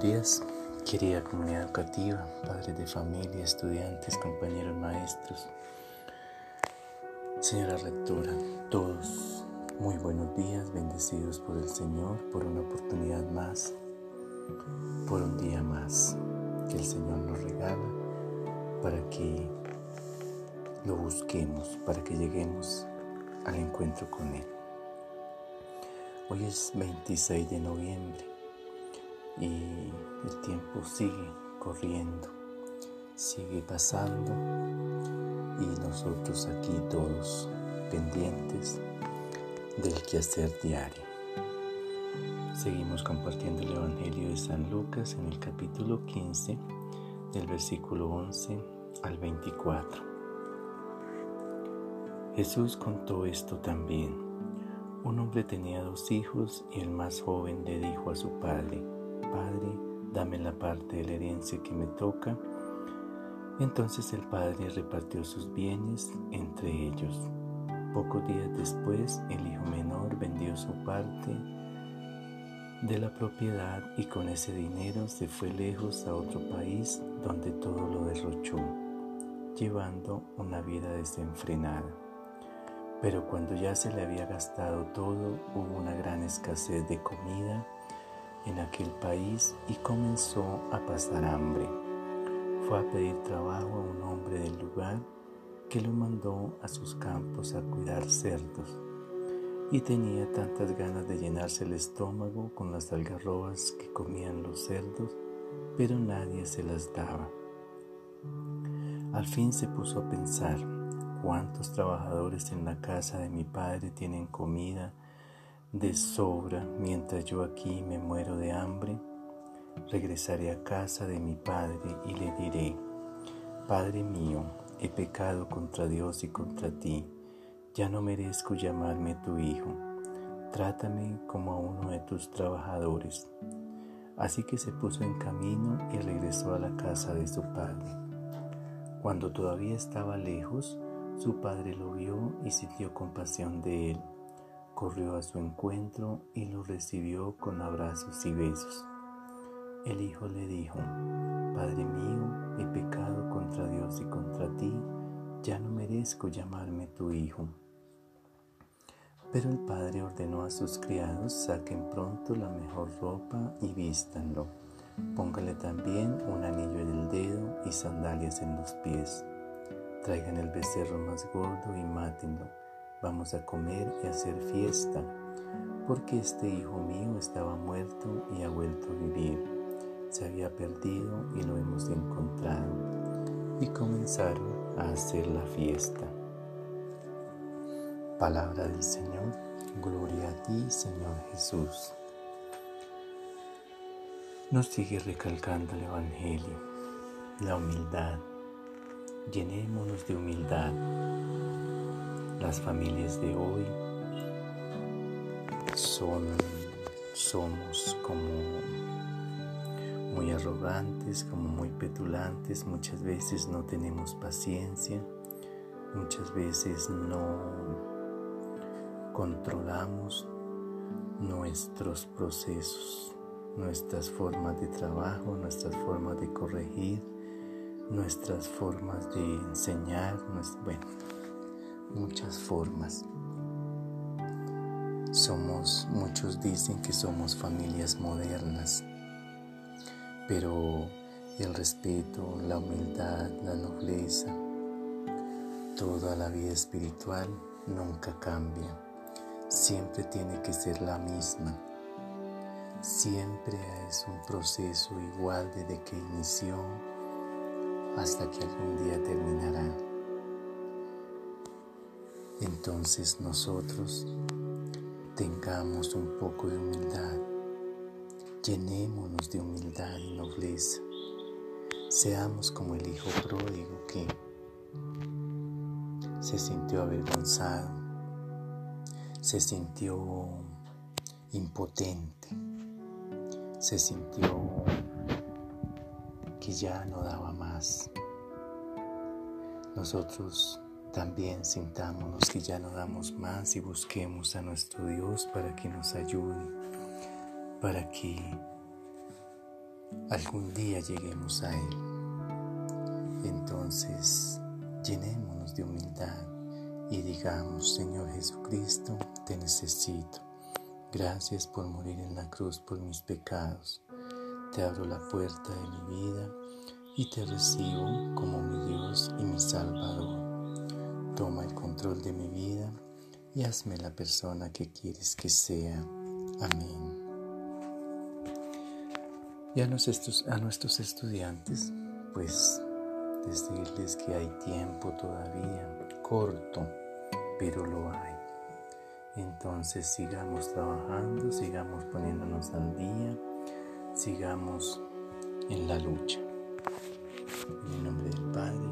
días, querida comunidad educativa, padres de familia, estudiantes, compañeros maestros, señora rectora, todos muy buenos días, bendecidos por el Señor, por una oportunidad más, por un día más que el Señor nos regala para que lo busquemos, para que lleguemos al encuentro con Él. Hoy es 26 de noviembre y el tiempo sigue corriendo, sigue pasando y nosotros aquí todos pendientes del quehacer diario. Seguimos compartiendo el Evangelio de San Lucas en el capítulo 15, del versículo 11 al 24. Jesús contó esto también. Un hombre tenía dos hijos y el más joven le dijo a su padre, Padre, dame la parte de la herencia que me toca. Entonces el padre repartió sus bienes entre ellos. Pocos días después, el hijo menor vendió su parte de la propiedad y con ese dinero se fue lejos a otro país donde todo lo derrochó, llevando una vida desenfrenada. Pero cuando ya se le había gastado todo, hubo una gran escasez de comida en aquel país y comenzó a pasar hambre. Fue a pedir trabajo a un hombre del lugar que lo mandó a sus campos a cuidar cerdos y tenía tantas ganas de llenarse el estómago con las algarrobas que comían los cerdos, pero nadie se las daba. Al fin se puso a pensar, ¿cuántos trabajadores en la casa de mi padre tienen comida de sobra mientras yo aquí me muero de hambre? Regresaré a casa de mi padre y le diré, Padre mío, he pecado contra Dios y contra ti ya no merezco llamarme tu hijo, trátame como a uno de tus trabajadores. Así que se puso en camino y regresó a la casa de su padre. Cuando todavía estaba lejos, su padre lo vio y sintió compasión de él. Corrió a su encuentro y lo recibió con abrazos y besos. El hijo le dijo, Padre mío, he pecado contra Dios y contra ti, ya no merezco llamarme tu hijo. Pero el padre ordenó a sus criados, saquen pronto la mejor ropa y vístanlo. Póngale también un anillo en el dedo y sandalias en los pies. Traigan el becerro más gordo y mátenlo. Vamos a comer y hacer fiesta, porque este hijo mío estaba muerto y ha vuelto a vivir. Se había perdido y lo hemos encontrado. Y comenzaron a hacer la fiesta. Palabra del Señor, gloria a ti Señor Jesús. Nos sigue recalcando el Evangelio, la humildad. Llenémonos de humildad. Las familias de hoy son, somos como muy arrogantes, como muy petulantes, muchas veces no tenemos paciencia, muchas veces no controlamos nuestros procesos, nuestras formas de trabajo, nuestras formas de corregir, nuestras formas de enseñar, bueno, muchas formas. Somos, muchos dicen que somos familias modernas, pero el respeto, la humildad, la nobleza, toda la vida espiritual nunca cambia siempre tiene que ser la misma. Siempre es un proceso igual desde que inició hasta que algún día terminará. Entonces nosotros tengamos un poco de humildad, llenémonos de humildad y nobleza, seamos como el hijo pródigo que se sintió avergonzado se sintió impotente, se sintió que ya no daba más. Nosotros también sintámonos que ya no damos más y busquemos a nuestro Dios para que nos ayude, para que algún día lleguemos a Él. Entonces, llenémonos de humildad y digamos, Señor Jesucristo, te necesito. Gracias por morir en la cruz por mis pecados. Te abro la puerta de mi vida y te recibo como mi Dios y mi Salvador. Toma el control de mi vida y hazme la persona que quieres que sea. Amén. Y a nuestros, estudiantes, pues decirles que hay tiempo todavía, corto, pero lo hay. Entonces sigamos trabajando, sigamos poniéndonos al día, sigamos en la lucha. En el nombre del Padre,